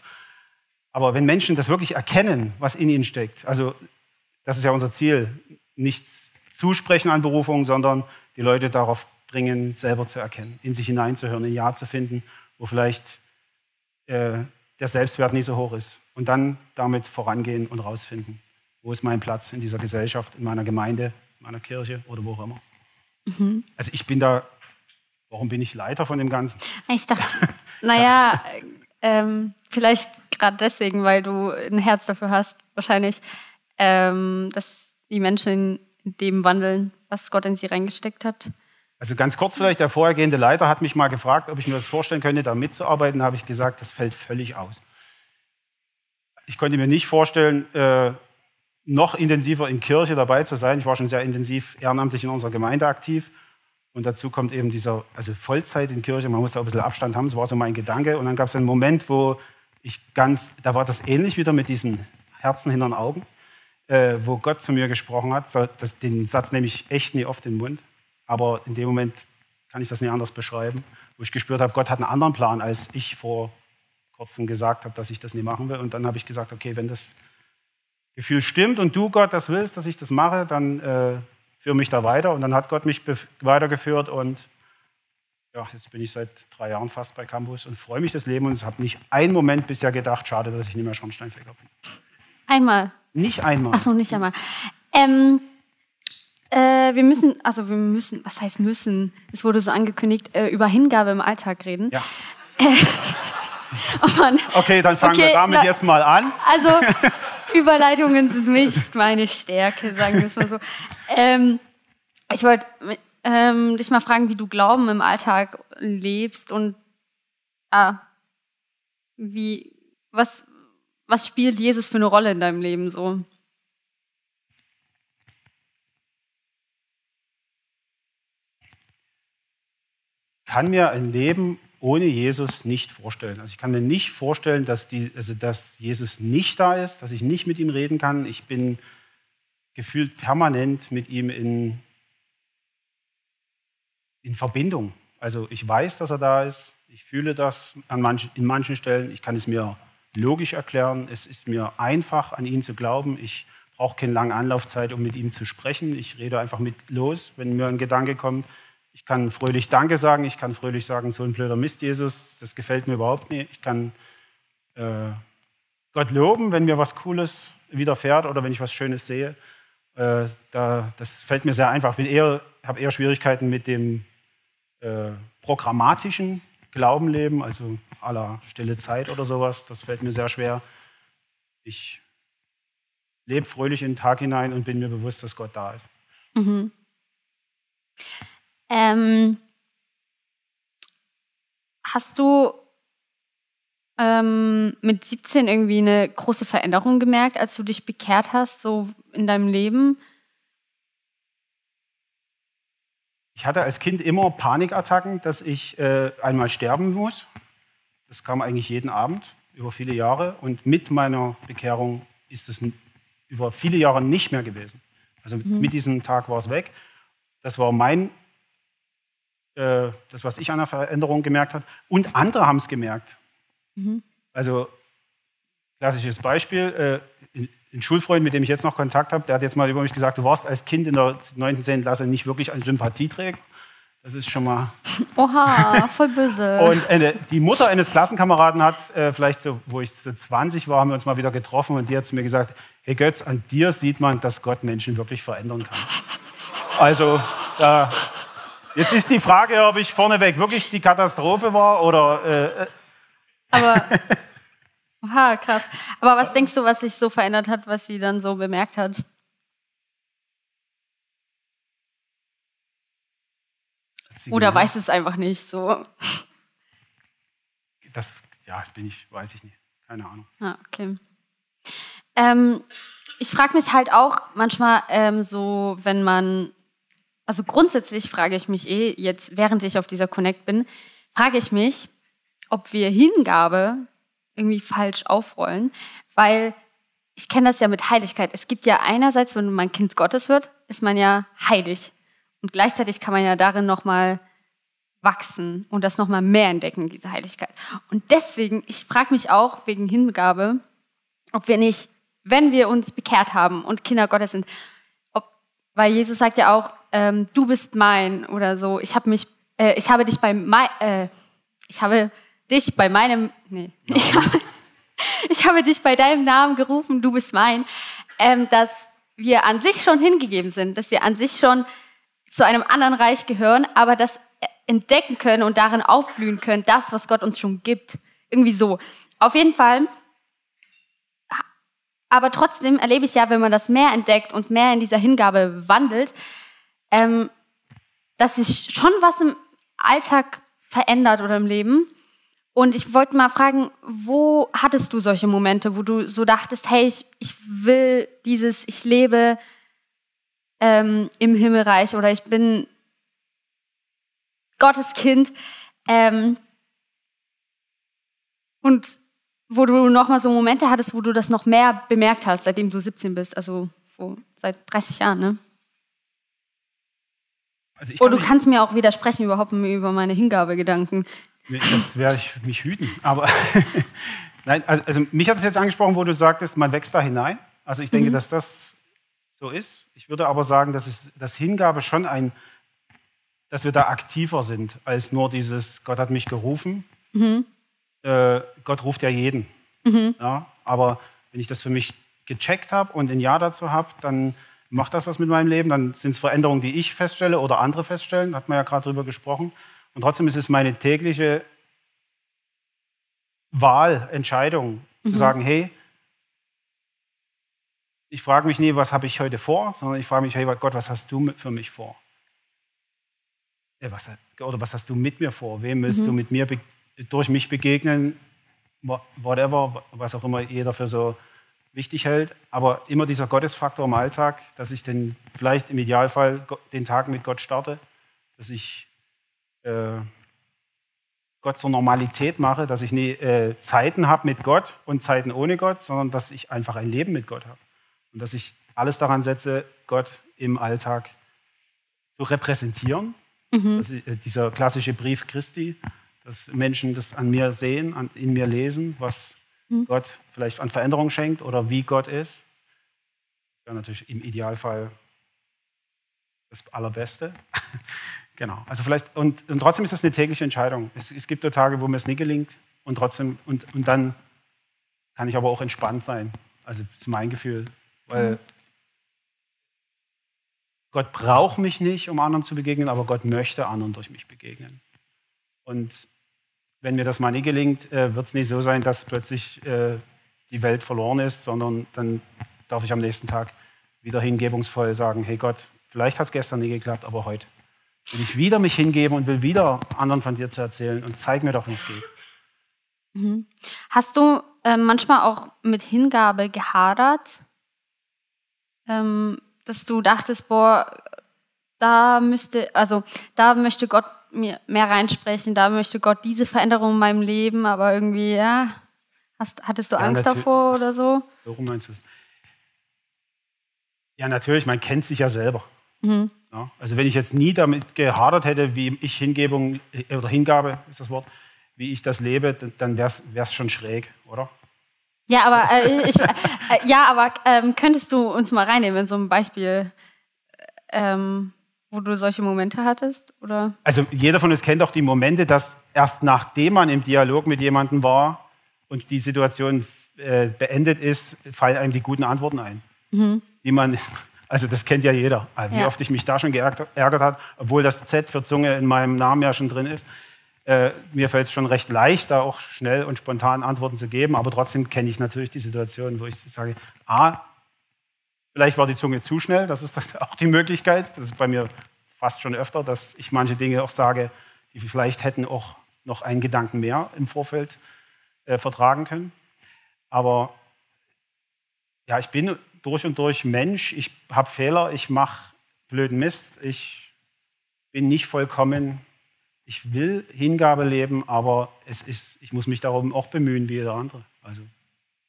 Aber wenn Menschen das wirklich erkennen, was in ihnen steckt, also das ist ja unser Ziel. Nichts zusprechen an Berufung, sondern die Leute darauf bringen, selber zu erkennen, in sich hineinzuhören, ein Ja zu finden, wo vielleicht äh, der Selbstwert nicht so hoch ist. Und dann damit vorangehen und rausfinden, wo ist mein Platz in dieser Gesellschaft, in meiner Gemeinde, in meiner Kirche oder wo auch immer. Mhm. Also ich bin da, warum bin ich Leiter von dem Ganzen? Ich dachte, naja, ähm, vielleicht gerade deswegen, weil du ein Herz dafür hast, wahrscheinlich ähm, dass die Menschen in dem wandeln, was Gott in sie reingesteckt hat. Also ganz kurz vielleicht, der vorhergehende Leiter hat mich mal gefragt, ob ich mir das vorstellen könnte, da mitzuarbeiten. Da habe ich gesagt, das fällt völlig aus. Ich konnte mir nicht vorstellen, äh, noch intensiver in Kirche dabei zu sein. Ich war schon sehr intensiv ehrenamtlich in unserer Gemeinde aktiv. Und dazu kommt eben dieser, also Vollzeit in Kirche, man muss da ein bisschen Abstand haben, das war so mein Gedanke. Und dann gab es einen Moment, wo ich ganz, da war das ähnlich wieder mit diesen Herzen hinter den Augen äh, wo Gott zu mir gesprochen hat. Das, den Satz nehme ich echt nie oft in den Mund, aber in dem Moment kann ich das nicht anders beschreiben, wo ich gespürt habe, Gott hat einen anderen Plan, als ich vor kurzem gesagt habe, dass ich das nicht machen will. Und dann habe ich gesagt, okay, wenn das Gefühl stimmt und du, Gott, das willst, dass ich das mache, dann äh, führe mich da weiter. Und dann hat Gott mich weitergeführt und ja, jetzt bin ich seit drei Jahren fast bei Campus und freue mich das Leben und habe nicht einen Moment bisher gedacht, schade, dass ich nicht mehr Schornsteinfeger bin. Einmal. Nicht einmal. Ach so, nicht einmal. Ähm, äh, wir müssen, also wir müssen, was heißt müssen? Es wurde so angekündigt, äh, über Hingabe im Alltag reden. Ja. oh okay, dann fangen okay, wir damit jetzt mal an. Also Überleitungen sind nicht meine Stärke, sagen wir es mal so. Ähm, ich wollte ähm, dich mal fragen, wie du Glauben im Alltag lebst und ah, wie, was, was spielt Jesus für eine Rolle in deinem Leben so? Kann mir ein Leben ohne Jesus nicht vorstellen. Also ich kann mir nicht vorstellen, dass, die, also dass Jesus nicht da ist, dass ich nicht mit ihm reden kann. Ich bin gefühlt permanent mit ihm in, in Verbindung. Also ich weiß, dass er da ist. Ich fühle das an manchen, in manchen Stellen. Ich kann es mir logisch erklären. Es ist mir einfach, an ihn zu glauben. Ich brauche keine lange Anlaufzeit, um mit ihm zu sprechen. Ich rede einfach mit los, wenn mir ein Gedanke kommt. Ich kann fröhlich Danke sagen. Ich kann fröhlich sagen, so ein blöder Mist, Jesus, das gefällt mir überhaupt nicht. Ich kann äh, Gott loben, wenn mir was Cooles widerfährt oder wenn ich was Schönes sehe. Äh, da, das fällt mir sehr einfach. Ich habe eher Schwierigkeiten mit dem äh, programmatischen Glaubenleben, also aller stille Zeit oder sowas. Das fällt mir sehr schwer. Ich lebe fröhlich in den Tag hinein und bin mir bewusst, dass Gott da ist. Mhm. Ähm, hast du ähm, mit 17 irgendwie eine große Veränderung gemerkt, als du dich bekehrt hast, so in deinem Leben? Ich hatte als Kind immer Panikattacken, dass ich äh, einmal sterben muss. Das kam eigentlich jeden Abend über viele Jahre. Und mit meiner Bekehrung ist es über viele Jahre nicht mehr gewesen. Also mhm. mit diesem Tag war es weg. Das war mein, äh, das, was ich an der Veränderung gemerkt habe. Und andere haben es gemerkt. Mhm. Also, klassisches Beispiel: äh, Ein Schulfreund, mit dem ich jetzt noch Kontakt habe, der hat jetzt mal über mich gesagt: Du warst als Kind in der 9. 10. Klasse nicht wirklich ein Sympathieträger. Das ist schon mal. Oha, voll böse. und äh, die Mutter eines Klassenkameraden hat, äh, vielleicht so, wo ich so 20 war, haben wir uns mal wieder getroffen und die hat zu mir gesagt: Hey Götz, an dir sieht man, dass Gott Menschen wirklich verändern kann. Also, da. Jetzt ist die Frage, ob ich vorneweg wirklich die Katastrophe war oder äh, äh aber, oha, krass. Aber was denkst du, was sich so verändert hat, was sie dann so bemerkt hat? Oder weiß es einfach nicht so? Das, ja, bin ich, weiß ich nicht. Keine Ahnung. Ah, okay. Ähm, ich frage mich halt auch manchmal ähm, so, wenn man, also grundsätzlich frage ich mich eh, jetzt während ich auf dieser Connect bin, frage ich mich, ob wir Hingabe irgendwie falsch aufrollen, weil ich kenne das ja mit Heiligkeit. Es gibt ja einerseits, wenn man Kind Gottes wird, ist man ja heilig und gleichzeitig kann man ja darin noch mal wachsen und das noch mal mehr entdecken, diese Heiligkeit. Und deswegen, ich frage mich auch wegen Hingabe, ob wir nicht, wenn wir uns bekehrt haben und Kinder Gottes sind, ob, weil Jesus sagt ja auch, ähm, du bist mein oder so. Ich habe mich, äh, ich habe dich bei, mein, äh, ich habe dich bei meinem, nee, ja. ich, habe, ich habe dich bei deinem Namen gerufen, du bist mein, ähm, dass wir an sich schon hingegeben sind, dass wir an sich schon zu einem anderen Reich gehören, aber das entdecken können und darin aufblühen können, das, was Gott uns schon gibt. Irgendwie so. Auf jeden Fall. Aber trotzdem erlebe ich ja, wenn man das mehr entdeckt und mehr in dieser Hingabe wandelt, ähm, dass sich schon was im Alltag verändert oder im Leben. Und ich wollte mal fragen, wo hattest du solche Momente, wo du so dachtest, hey, ich, ich will dieses, ich lebe ähm, im Himmelreich oder ich bin Gottes Kind. Ähm, und wo du nochmal so Momente hattest, wo du das noch mehr bemerkt hast, seitdem du 17 bist, also wo, seit 30 Jahren, ne? Also oh, du kannst mir auch widersprechen überhaupt über meine Hingabegedanken. Das werde ich mich hüten. Aber nein, also, also mich hat es jetzt angesprochen, wo du sagtest, man wächst da hinein. Also ich denke, mhm. dass das so ist. Ich würde aber sagen, dass, es, dass Hingabe schon ein, dass wir da aktiver sind als nur dieses, Gott hat mich gerufen. Mhm. Äh, Gott ruft ja jeden. Mhm. Ja, aber wenn ich das für mich gecheckt habe und ein Ja dazu habe, dann macht das was mit meinem Leben. Dann sind es Veränderungen, die ich feststelle oder andere feststellen. Hat man ja gerade drüber gesprochen. Und trotzdem ist es meine tägliche Wahl, Entscheidung, mhm. zu sagen, hey, ich frage mich nie, was habe ich heute vor, sondern ich frage mich, hey Gott, was hast du für mich vor? Was, oder was hast du mit mir vor? Wem willst mhm. du mit mir durch mich begegnen? Whatever, was auch immer jeder für so wichtig hält. Aber immer dieser Gottesfaktor im Alltag, dass ich den, vielleicht im Idealfall den Tag mit Gott starte, dass ich äh, Gott zur Normalität mache, dass ich nie, äh, Zeiten habe mit Gott und Zeiten ohne Gott, sondern dass ich einfach ein Leben mit Gott habe. Und dass ich alles daran setze, Gott im Alltag zu repräsentieren. Mhm. Ist, äh, dieser klassische Brief Christi, dass Menschen das an mir sehen, an, in mir lesen, was mhm. Gott vielleicht an Veränderung schenkt oder wie Gott ist. Das wäre natürlich im Idealfall das Allerbeste. Genau. Also vielleicht, und, und trotzdem ist das eine tägliche Entscheidung. Es, es gibt Tage, wo mir es nicht gelingt und trotzdem, und, und dann kann ich aber auch entspannt sein. Also das ist mein Gefühl. Weil mhm. Gott braucht mich nicht, um anderen zu begegnen, aber Gott möchte anderen durch mich begegnen. Und wenn mir das mal nicht gelingt, äh, wird es nicht so sein, dass plötzlich äh, die Welt verloren ist, sondern dann darf ich am nächsten Tag wieder hingebungsvoll sagen, hey Gott, vielleicht hat es gestern nie geklappt, aber heute will ich wieder mich hingeben und will wieder anderen von dir zu erzählen und zeig mir doch, wie es geht. Mhm. Hast du äh, manchmal auch mit Hingabe gehadert? Ähm, dass du dachtest, boah, da müsste, also da möchte Gott mir mehr reinsprechen, da möchte Gott diese Veränderung in meinem Leben, aber irgendwie, ja, hast, hattest du ja, Angst davor oder so? So meinst du es. Ja, natürlich, man kennt sich ja selber. Mhm. Ja, also wenn ich jetzt nie damit gehadert hätte, wie ich Hingebung äh, oder Hingabe ist das Wort, wie ich das lebe, dann wäre es schon schräg, oder? Ja, aber äh, ich, äh, ja, aber ähm, könntest du uns mal reinnehmen in so ein Beispiel, ähm, wo du solche Momente hattest, oder? Also jeder von uns kennt auch die Momente, dass erst nachdem man im Dialog mit jemandem war und die Situation äh, beendet ist, fallen einem die guten Antworten ein, mhm. die man also das kennt ja jeder, wie ja. oft ich mich da schon geärgert, habe, obwohl das Z für Zunge in meinem Namen ja schon drin ist. Äh, mir fällt es schon recht leicht, da auch schnell und spontan Antworten zu geben, aber trotzdem kenne ich natürlich die Situation, wo ich sage, a, vielleicht war die Zunge zu schnell, das ist auch die Möglichkeit, das ist bei mir fast schon öfter, dass ich manche Dinge auch sage, die vielleicht hätten auch noch einen Gedanken mehr im Vorfeld äh, vertragen können. Aber ja, ich bin durch und durch Mensch. Ich habe Fehler, ich mache blöden Mist, ich bin nicht vollkommen. Ich will Hingabe leben, aber es ist, ich muss mich darum auch bemühen wie jeder andere. Also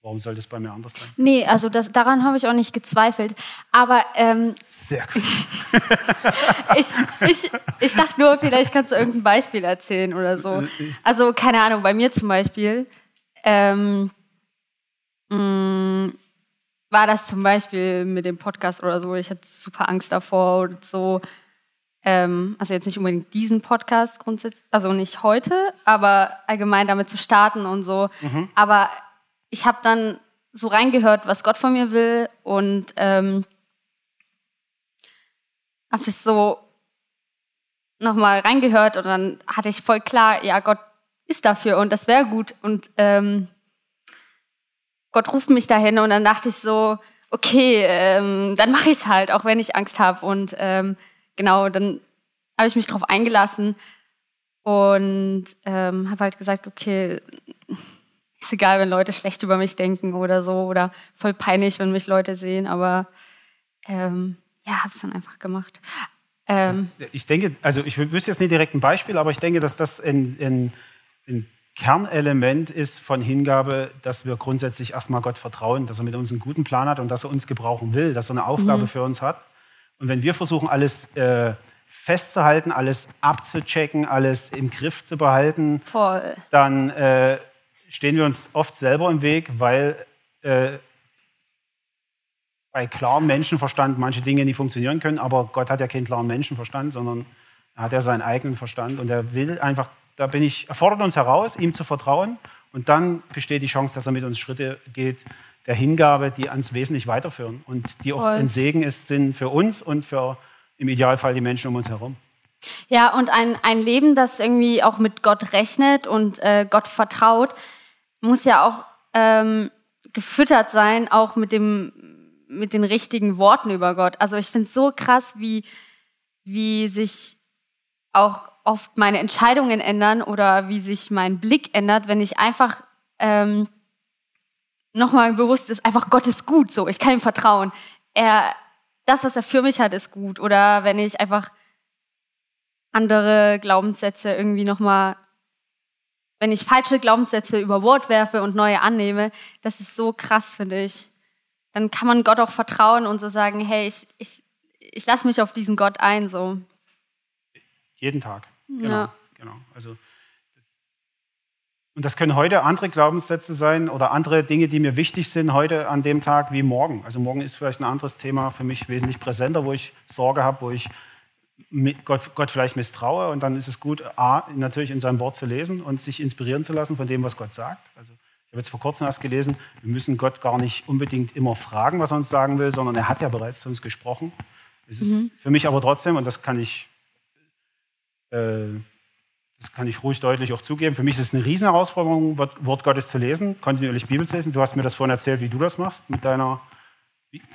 warum soll das bei mir anders sein? Nee, also das, daran habe ich auch nicht gezweifelt. Aber ähm, sehr gut. ich, ich, ich dachte nur, vielleicht kannst du irgendein Beispiel erzählen oder so. Also keine Ahnung, bei mir zum Beispiel. Ähm, mh, mm, war das zum Beispiel mit dem Podcast oder so. Ich hatte super Angst davor und so. Ähm, also jetzt nicht unbedingt diesen Podcast grundsätzlich, also nicht heute, aber allgemein damit zu starten und so. Mhm. Aber ich habe dann so reingehört, was Gott von mir will und ähm, habe das so nochmal reingehört und dann hatte ich voll klar, ja, Gott ist dafür und das wäre gut und ähm, Gott ruft mich dahin und dann dachte ich so, okay, ähm, dann mache ich es halt, auch wenn ich Angst habe. Und ähm, genau, dann habe ich mich darauf eingelassen und ähm, habe halt gesagt, okay, ist egal, wenn Leute schlecht über mich denken oder so oder voll peinlich, wenn mich Leute sehen, aber ähm, ja, habe es dann einfach gemacht. Ähm, ich denke, also ich wüsste jetzt nicht direkt ein Beispiel, aber ich denke, dass das in, in, in Kernelement ist von Hingabe, dass wir grundsätzlich erstmal Gott vertrauen, dass er mit uns einen guten Plan hat und dass er uns gebrauchen will, dass er eine Aufgabe mhm. für uns hat. Und wenn wir versuchen, alles äh, festzuhalten, alles abzuchecken, alles im Griff zu behalten, Voll. dann äh, stehen wir uns oft selber im Weg, weil äh, bei klarem Menschenverstand manche Dinge nicht funktionieren können. Aber Gott hat ja keinen klaren Menschenverstand, sondern er hat ja seinen eigenen Verstand und er will einfach da bin ich, er fordert uns heraus, ihm zu vertrauen. Und dann besteht die Chance, dass er mit uns Schritte geht, der Hingabe, die ans Wesentliche weiterführen und die auch Voll. ein Segen ist, sind für uns und für im Idealfall die Menschen um uns herum. Ja, und ein, ein Leben, das irgendwie auch mit Gott rechnet und äh, Gott vertraut, muss ja auch ähm, gefüttert sein, auch mit, dem, mit den richtigen Worten über Gott. Also ich finde es so krass, wie, wie sich auch oft meine Entscheidungen ändern oder wie sich mein Blick ändert, wenn ich einfach ähm, nochmal bewusst ist, einfach Gott ist gut, so, ich kann ihm vertrauen. Er, das, was er für mich hat, ist gut. Oder wenn ich einfach andere Glaubenssätze irgendwie nochmal, wenn ich falsche Glaubenssätze über Bord werfe und neue annehme, das ist so krass, finde ich. Dann kann man Gott auch vertrauen und so sagen, hey, ich, ich, ich lasse mich auf diesen Gott ein, so. Jeden Tag. Genau, ja. genau. Also, und das können heute andere Glaubenssätze sein oder andere Dinge, die mir wichtig sind heute an dem Tag wie morgen. Also morgen ist vielleicht ein anderes Thema für mich wesentlich präsenter, wo ich Sorge habe, wo ich Gott, Gott, vielleicht misstraue. Und dann ist es gut, A, natürlich in seinem Wort zu lesen und sich inspirieren zu lassen von dem, was Gott sagt. Also ich habe jetzt vor kurzem erst gelesen, wir müssen Gott gar nicht unbedingt immer fragen, was er uns sagen will, sondern er hat ja bereits zu uns gesprochen. Es ist mhm. für mich aber trotzdem, und das kann ich, äh, das kann ich ruhig deutlich auch zugeben, für mich ist es eine Riesenherausforderung, Wort Gottes zu lesen, kontinuierlich Bibel zu lesen. Du hast mir das vorhin erzählt, wie du das machst mit deiner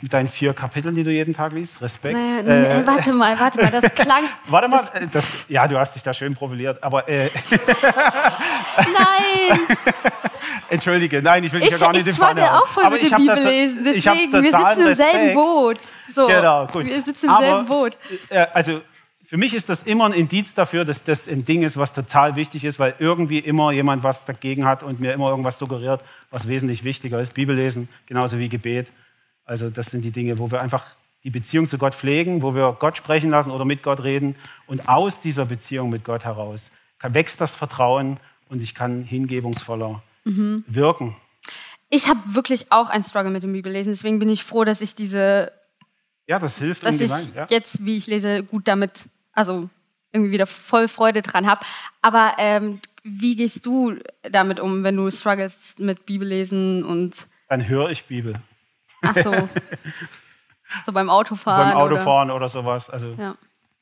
mit deinen vier Kapiteln, die du jeden Tag liest? Respekt. Nee, nee, äh, warte mal, warte mal, das klang. warte mal, das, ja, du hast dich da schön profiliert, aber. Äh, nein! Entschuldige, nein, ich will dich ich, ja gar nicht ich im auch voll aber mit der Bibel lesen, deswegen, wir sitzen im selben Boot. So, genau, gut. Wir sitzen im aber, selben Boot. Äh, also, für mich ist das immer ein Indiz dafür, dass das ein Ding ist, was total wichtig ist, weil irgendwie immer jemand was dagegen hat und mir immer irgendwas suggeriert, was wesentlich wichtiger ist. Bibel lesen, genauso wie Gebet. Also das sind die Dinge, wo wir einfach die Beziehung zu Gott pflegen, wo wir Gott sprechen lassen oder mit Gott reden. Und aus dieser Beziehung mit Gott heraus wächst das Vertrauen und ich kann hingebungsvoller mhm. wirken. Ich habe wirklich auch ein Struggle mit dem Bibellesen, deswegen bin ich froh, dass ich diese. Ja, das hilft dass ungemein. ich ja. jetzt, wie ich lese, gut damit, also irgendwie wieder voll Freude dran habe. Aber ähm, wie gehst du damit um, wenn du struggles mit Bibellesen und? Dann höre ich Bibel. Ach so. so beim Autofahren. Beim Autofahren oder, oder sowas. Also ja.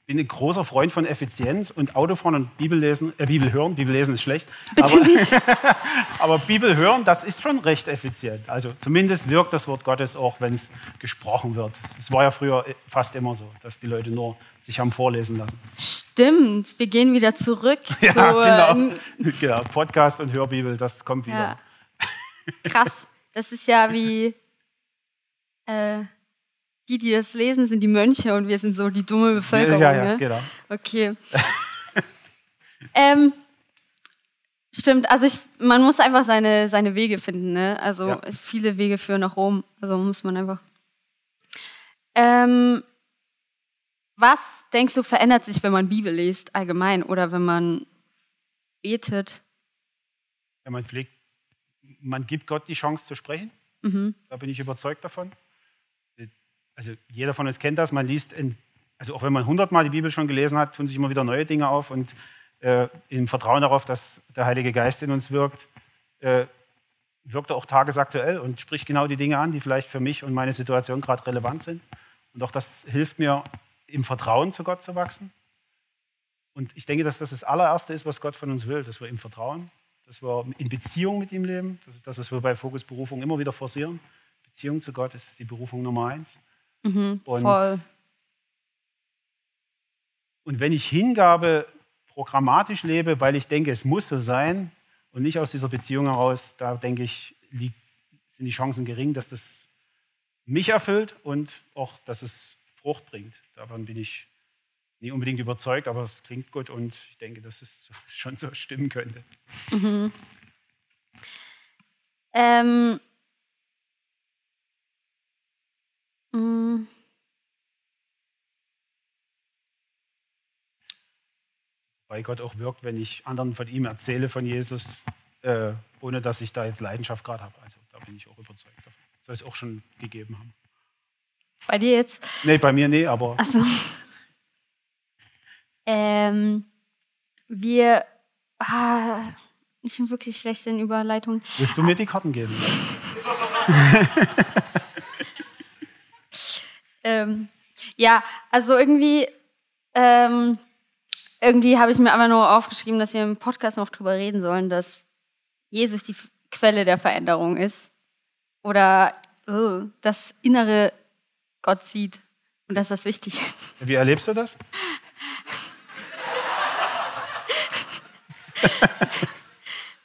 bin ein großer Freund von Effizienz und Autofahren und Bibellesen, äh, Bibel hören. Bibel lesen ist schlecht. Bitte aber, nicht. aber Bibel hören, das ist schon recht effizient. Also zumindest wirkt das Wort Gottes auch, wenn es gesprochen wird. Es war ja früher fast immer so, dass die Leute nur sich haben vorlesen lassen. Stimmt, wir gehen wieder zurück. ja, zu, genau. Äh, genau. Podcast und Hörbibel, das kommt wieder. Ja. Krass. Das ist ja wie äh, die, die das lesen, sind die Mönche und wir sind so die dumme Bevölkerung. Ja, ja, ne? genau. Okay. ähm, stimmt, also ich, man muss einfach seine, seine Wege finden. Ne? Also ja. viele Wege führen nach Rom. Also muss man einfach. Ähm, was denkst du verändert sich, wenn man Bibel liest allgemein oder wenn man betet? Ja, man pflegt, man gibt Gott die Chance zu sprechen. Mhm. Da bin ich überzeugt davon also jeder von uns kennt das, man liest, in, also auch wenn man hundertmal die Bibel schon gelesen hat, tun sich immer wieder neue Dinge auf und äh, im Vertrauen darauf, dass der Heilige Geist in uns wirkt, äh, wirkt er auch tagesaktuell und spricht genau die Dinge an, die vielleicht für mich und meine Situation gerade relevant sind. Und auch das hilft mir, im Vertrauen zu Gott zu wachsen. Und ich denke, dass das das allererste ist, was Gott von uns will, dass wir im Vertrauen, dass wir in Beziehung mit ihm leben. Das ist das, was wir bei Fokus Berufung immer wieder forcieren. Beziehung zu Gott ist die Berufung Nummer eins. Mhm, und, voll. und wenn ich Hingabe programmatisch lebe, weil ich denke, es muss so sein und nicht aus dieser Beziehung heraus, da denke ich, liegt, sind die Chancen gering, dass das mich erfüllt und auch, dass es Frucht bringt. Davon bin ich nie unbedingt überzeugt, aber es klingt gut und ich denke, dass es schon so stimmen könnte. Mhm. Ähm, Mhm. Weil Gott auch wirkt, wenn ich anderen von ihm erzähle, von Jesus, äh, ohne dass ich da jetzt Leidenschaft gerade habe. Also da bin ich auch überzeugt davon. Soll es auch schon gegeben haben. Bei dir jetzt? Nee, bei mir nee, aber. Achso. ähm, wir. Ah, ich bin wirklich schlecht in Überleitungen. Willst du mir die Karten geben? Ähm, ja, also irgendwie, ähm, irgendwie habe ich mir aber nur aufgeschrieben, dass wir im Podcast noch drüber reden sollen, dass Jesus die Quelle der Veränderung ist. Oder oh, das innere Gott sieht. Und dass das wichtig ist. Wie erlebst du das?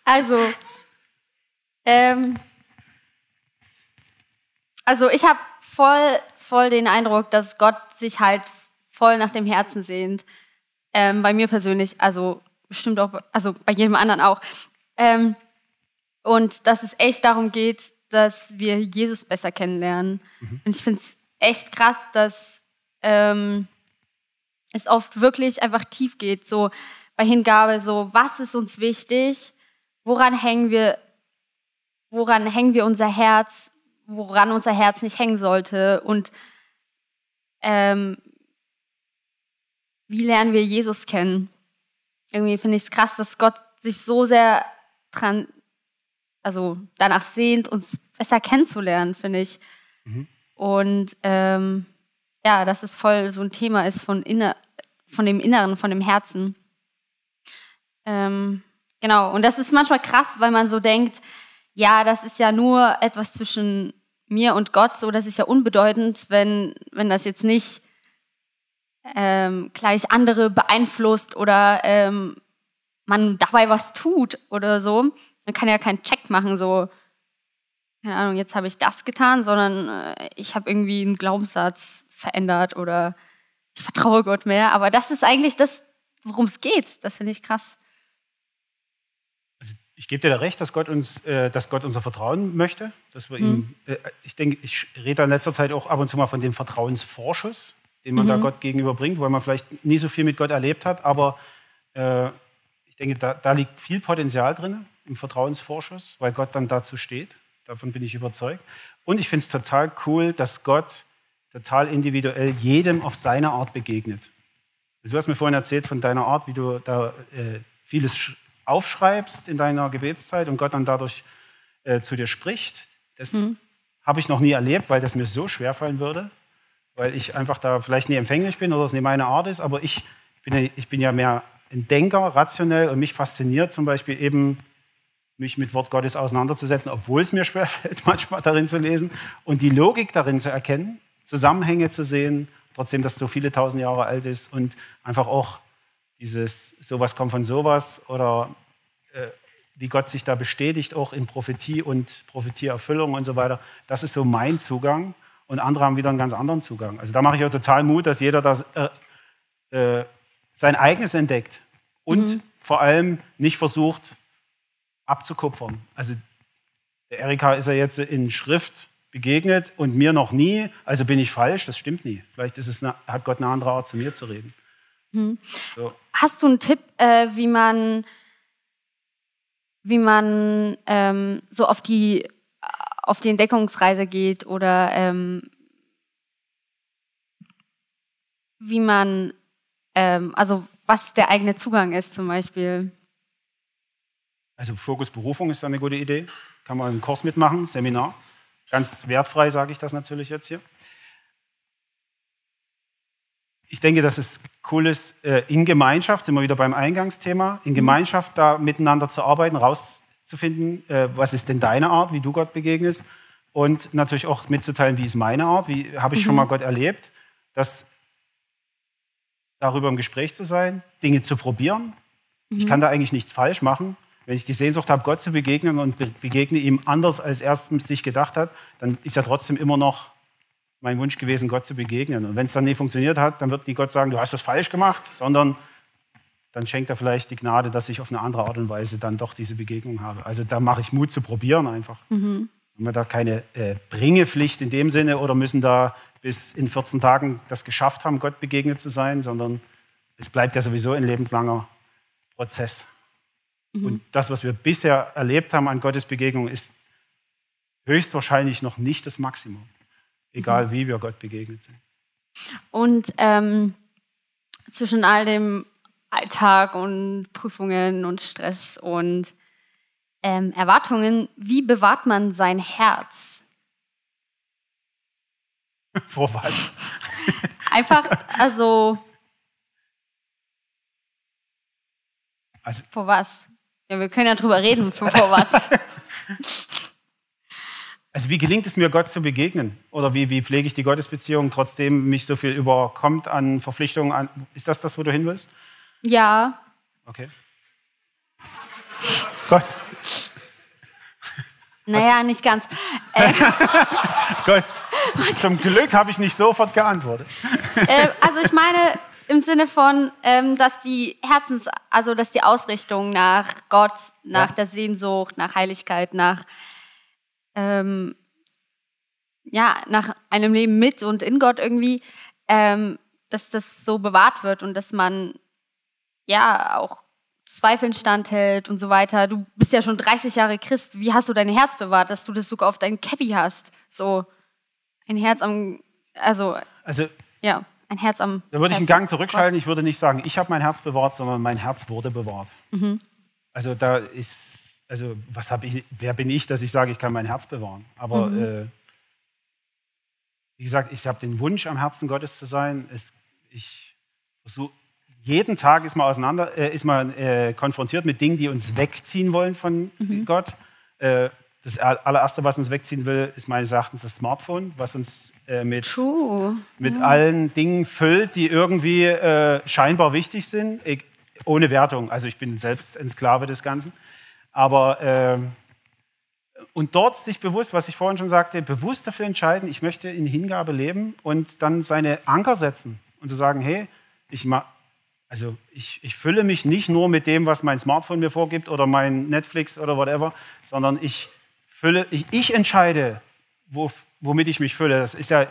also, ähm, also ich habe voll voll den Eindruck, dass Gott sich halt voll nach dem Herzen sehnt. Ähm, bei mir persönlich, also bestimmt auch, also bei jedem anderen auch. Ähm, und dass es echt darum geht, dass wir Jesus besser kennenlernen. Mhm. Und ich finde es echt krass, dass ähm, es oft wirklich einfach tief geht, so bei Hingabe, so was ist uns wichtig, woran hängen wir, woran hängen wir unser Herz, woran unser Herz nicht hängen sollte und ähm, wie lernen wir Jesus kennen? Irgendwie finde ich es krass, dass Gott sich so sehr dran also danach sehnt, uns besser kennenzulernen, finde ich. Mhm. Und ähm, ja, dass es voll so ein Thema ist von, inner, von dem Inneren, von dem Herzen. Ähm, genau, und das ist manchmal krass, weil man so denkt, ja, das ist ja nur etwas zwischen mir und Gott, so das ist ja unbedeutend, wenn, wenn das jetzt nicht ähm, gleich andere beeinflusst oder ähm, man dabei was tut oder so. Man kann ja keinen Check machen, so, keine Ahnung, jetzt habe ich das getan, sondern äh, ich habe irgendwie einen Glaubenssatz verändert oder ich vertraue Gott mehr. Aber das ist eigentlich das, worum es geht. Das finde ich krass. Ich gebe dir da recht, dass Gott uns, äh, dass Gott unser Vertrauen möchte. Dass wir hm. ihm, äh, ich denke, ich rede in letzter Zeit auch ab und zu mal von dem Vertrauensvorschuss den man mhm. da Gott gegenüberbringt, weil man vielleicht nie so viel mit Gott erlebt hat. Aber äh, ich denke, da, da, liegt viel Potenzial drin im Vertrauensvorschuss, weil Gott dann dazu steht. Davon bin ich überzeugt. Und ich finde es total cool, dass Gott total individuell jedem auf seine Art begegnet. Also du hast mir vorhin erzählt von deiner Art, wie du da äh, vieles aufschreibst in deiner Gebetszeit und Gott dann dadurch äh, zu dir spricht. Das mhm. habe ich noch nie erlebt, weil das mir so schwer fallen würde weil ich einfach da vielleicht nie empfänglich bin oder es nicht meine Art ist, aber ich bin, ja, ich bin ja mehr ein Denker, rationell und mich fasziniert zum Beispiel eben, mich mit Wort Gottes auseinanderzusetzen, obwohl es mir schwerfällt, manchmal darin zu lesen und die Logik darin zu erkennen, Zusammenhänge zu sehen, trotzdem, dass so viele tausend Jahre alt ist und einfach auch dieses sowas kommt von sowas oder äh, wie Gott sich da bestätigt, auch in Prophetie und Prophetieerfüllung und so weiter. Das ist so mein Zugang und andere haben wieder einen ganz anderen Zugang. Also da mache ich auch total Mut, dass jeder das, äh, äh, sein eigenes entdeckt und mhm. vor allem nicht versucht abzukupfern. Also der Erika ist ja jetzt in Schrift begegnet und mir noch nie, also bin ich falsch, das stimmt nie. Vielleicht ist es eine, hat Gott eine andere Art, zu mir zu reden. Mhm. So. Hast du einen Tipp, äh, wie man, wie man ähm, so auf die auf die Entdeckungsreise geht oder ähm, wie man, ähm, also was der eigene Zugang ist zum Beispiel. Also Fokus Berufung ist eine gute Idee. Kann man einen Kurs mitmachen, Seminar. Ganz wertfrei sage ich das natürlich jetzt hier. Ich denke, dass es cool ist, äh, in Gemeinschaft, sind wir wieder beim Eingangsthema, in mhm. Gemeinschaft da miteinander zu arbeiten, raus zu finden, äh, was ist denn deine Art, wie du Gott begegnest und natürlich auch mitzuteilen, wie ist meine Art, wie habe ich mhm. schon mal Gott erlebt, dass darüber im Gespräch zu sein, Dinge zu probieren. Mhm. Ich kann da eigentlich nichts falsch machen. Wenn ich die Sehnsucht habe, Gott zu begegnen und begegne ihm anders, als er es sich gedacht hat, dann ist ja trotzdem immer noch mein Wunsch gewesen, Gott zu begegnen. Und wenn es dann nicht funktioniert hat, dann wird nie Gott sagen, du hast das falsch gemacht, sondern dann schenkt er vielleicht die Gnade, dass ich auf eine andere Art und Weise dann doch diese Begegnung habe. Also da mache ich Mut zu probieren einfach. Mhm. Haben wir da keine äh, Bringepflicht in dem Sinne oder müssen da bis in 14 Tagen das geschafft haben, Gott begegnet zu sein, sondern es bleibt ja sowieso ein lebenslanger Prozess. Mhm. Und das, was wir bisher erlebt haben an Gottes Begegnung, ist höchstwahrscheinlich noch nicht das Maximum, egal mhm. wie wir Gott begegnet sind. Und ähm, zwischen all dem Alltag und Prüfungen und Stress und ähm, Erwartungen, wie bewahrt man sein Herz? Vor was? Einfach, also, also. Vor was? Ja, wir können ja drüber reden, vor, vor was. Also wie gelingt es mir, Gott zu begegnen? Oder wie, wie pflege ich die Gottesbeziehung, trotzdem mich so viel überkommt an Verpflichtungen? An, ist das das, wo du hin willst? Ja. Okay. Gott. Naja, Was? nicht ganz. Äh. Gott. Zum Glück habe ich nicht sofort geantwortet. Äh, also ich meine im Sinne von, ähm, dass die Herzens, also dass die Ausrichtung nach Gott, nach ja. der Sehnsucht, nach Heiligkeit, nach ähm, ja, nach einem Leben mit und in Gott irgendwie, ähm, dass das so bewahrt wird und dass man ja auch Zweifeln standhält und so weiter. Du bist ja schon 30 Jahre Christ. Wie hast du dein Herz bewahrt, dass du das sogar auf dein Cappy hast? So ein Herz am, also, also ja, ein Herz am. Da würde ich einen Gang zurückschalten. Ich würde nicht sagen, ich habe mein Herz bewahrt, sondern mein Herz wurde bewahrt. Mhm. Also da ist, also was habe ich, wer bin ich, dass ich sage, ich kann mein Herz bewahren? Aber mhm. äh, wie gesagt, ich habe den Wunsch, am Herzen Gottes zu sein. Es, ich versuche, jeden Tag ist man auseinander, äh, ist man äh, konfrontiert mit Dingen, die uns wegziehen wollen von mhm. Gott. Äh, das allererste, was uns wegziehen will, ist meines Erachtens das Smartphone, was uns äh, mit, mit ja. allen Dingen füllt, die irgendwie äh, scheinbar wichtig sind, ich, ohne Wertung. Also ich bin selbst ein Sklave des Ganzen. Aber äh, und dort sich bewusst, was ich vorhin schon sagte, bewusst dafür entscheiden, ich möchte in Hingabe leben und dann seine Anker setzen und zu sagen, hey, ich, also ich, ich fülle mich nicht nur mit dem, was mein Smartphone mir vorgibt oder mein Netflix oder whatever, sondern ich fülle, ich, ich entscheide, wo, womit ich mich fülle. Das ist ja,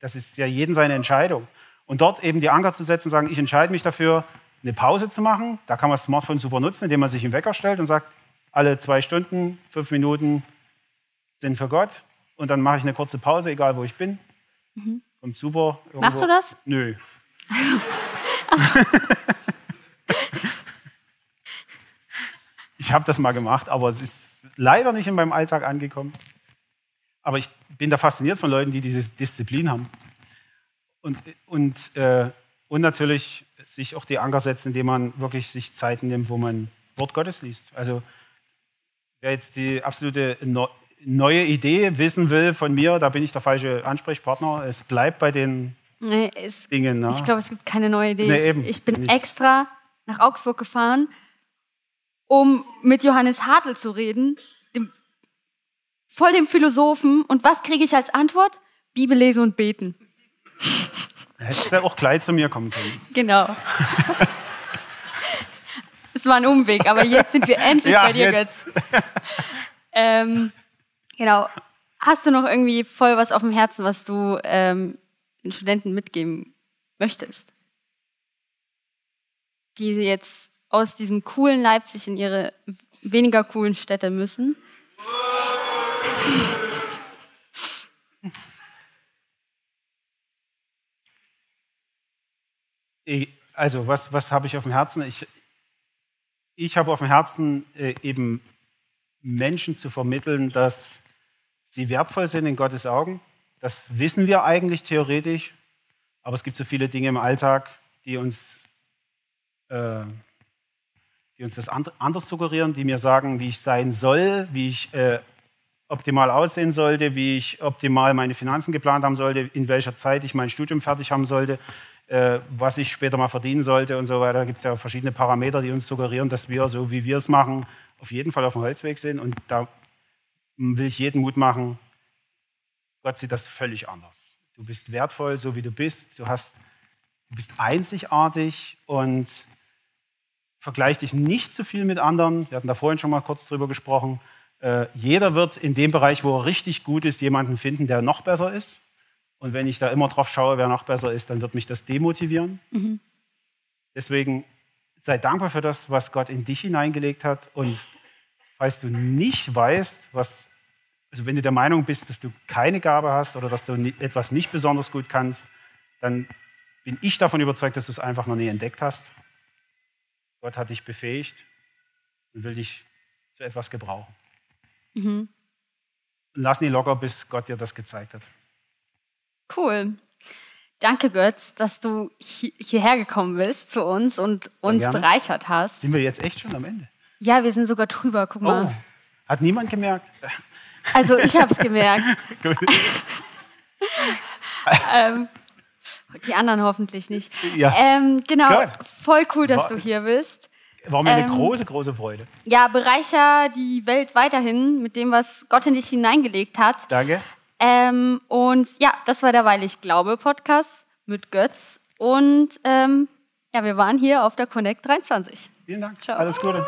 das ist ja jeden seine Entscheidung. Und dort eben die Anker zu setzen und sagen, ich entscheide mich dafür, eine Pause zu machen. Da kann man das Smartphone super nutzen, indem man sich im Wecker stellt und sagt, alle zwei Stunden, fünf Minuten sind für Gott. Und dann mache ich eine kurze Pause, egal wo ich bin. Mhm. Kommt super. Irgendwo. Machst du das? Nö. ich habe das mal gemacht, aber es ist leider nicht in meinem Alltag angekommen. Aber ich bin da fasziniert von Leuten, die diese Disziplin haben. Und, und, äh, und natürlich sich auch die Anker setzen, indem man wirklich sich Zeiten nimmt, wo man Wort Gottes liest. Also wer jetzt die absolute neue Idee wissen will von mir, da bin ich der falsche Ansprechpartner. Es bleibt bei den nee, es, Dingen. Ne? Ich glaube, es gibt keine neue Idee. Nee, ich, ich, bin nicht. extra nach Augsburg gefahren, um mit Johannes Hartl zu reden, dem, voll dem Philosophen. Und was kriege ich als Antwort? Bibel lesen und beten. Hättest du auch gleich zu mir kommen können. Genau. Es war ein Umweg, aber jetzt sind wir endlich ja, bei dir, jetzt. Götz. ähm, genau. Hast du noch irgendwie voll was auf dem Herzen, was du ähm, den Studenten mitgeben möchtest? Die jetzt aus diesem coolen Leipzig in ihre weniger coolen Städte müssen? Also, was, was habe ich auf dem Herzen? Ich, ich habe auf dem Herzen, äh, eben Menschen zu vermitteln, dass sie wertvoll sind in Gottes Augen. Das wissen wir eigentlich theoretisch, aber es gibt so viele Dinge im Alltag, die uns, äh, die uns das anders suggerieren, die mir sagen, wie ich sein soll, wie ich äh, optimal aussehen sollte, wie ich optimal meine Finanzen geplant haben sollte, in welcher Zeit ich mein Studium fertig haben sollte, was ich später mal verdienen sollte und so weiter. Da gibt es ja verschiedene Parameter, die uns suggerieren, dass wir, so wie wir es machen, auf jeden Fall auf dem Holzweg sind. Und da will ich jeden Mut machen, Gott sieht das völlig anders. Du bist wertvoll, so wie du bist. Du, hast, du bist einzigartig und vergleich dich nicht zu viel mit anderen. Wir hatten da vorhin schon mal kurz drüber gesprochen. Äh, jeder wird in dem Bereich, wo er richtig gut ist, jemanden finden, der noch besser ist. Und wenn ich da immer drauf schaue, wer noch besser ist, dann wird mich das demotivieren. Mhm. Deswegen sei dankbar für das, was Gott in dich hineingelegt hat. Und falls du nicht weißt, was, also wenn du der Meinung bist, dass du keine Gabe hast oder dass du etwas nicht besonders gut kannst, dann bin ich davon überzeugt, dass du es einfach noch nie entdeckt hast. Gott hat dich befähigt und will dich zu etwas gebrauchen. Mhm. Lass nie locker, bis Gott dir das gezeigt hat. Cool. Danke, Götz, dass du hierher gekommen bist zu uns und uns bereichert hast. Sind wir jetzt echt schon am Ende? Ja, wir sind sogar drüber. Guck mal. Oh, hat niemand gemerkt? Also ich habe es gemerkt. ähm, die anderen hoffentlich nicht. Ja. Ähm, genau, Good. voll cool, dass War, du hier bist. War mir ähm, eine große, große Freude. Ja, bereicher die Welt weiterhin mit dem, was Gott in dich hineingelegt hat. Danke. Ähm, und ja, das war der Weil ich glaube Podcast mit Götz. Und ähm, ja, wir waren hier auf der Connect 23. Vielen Dank. Ciao. Alles Gute.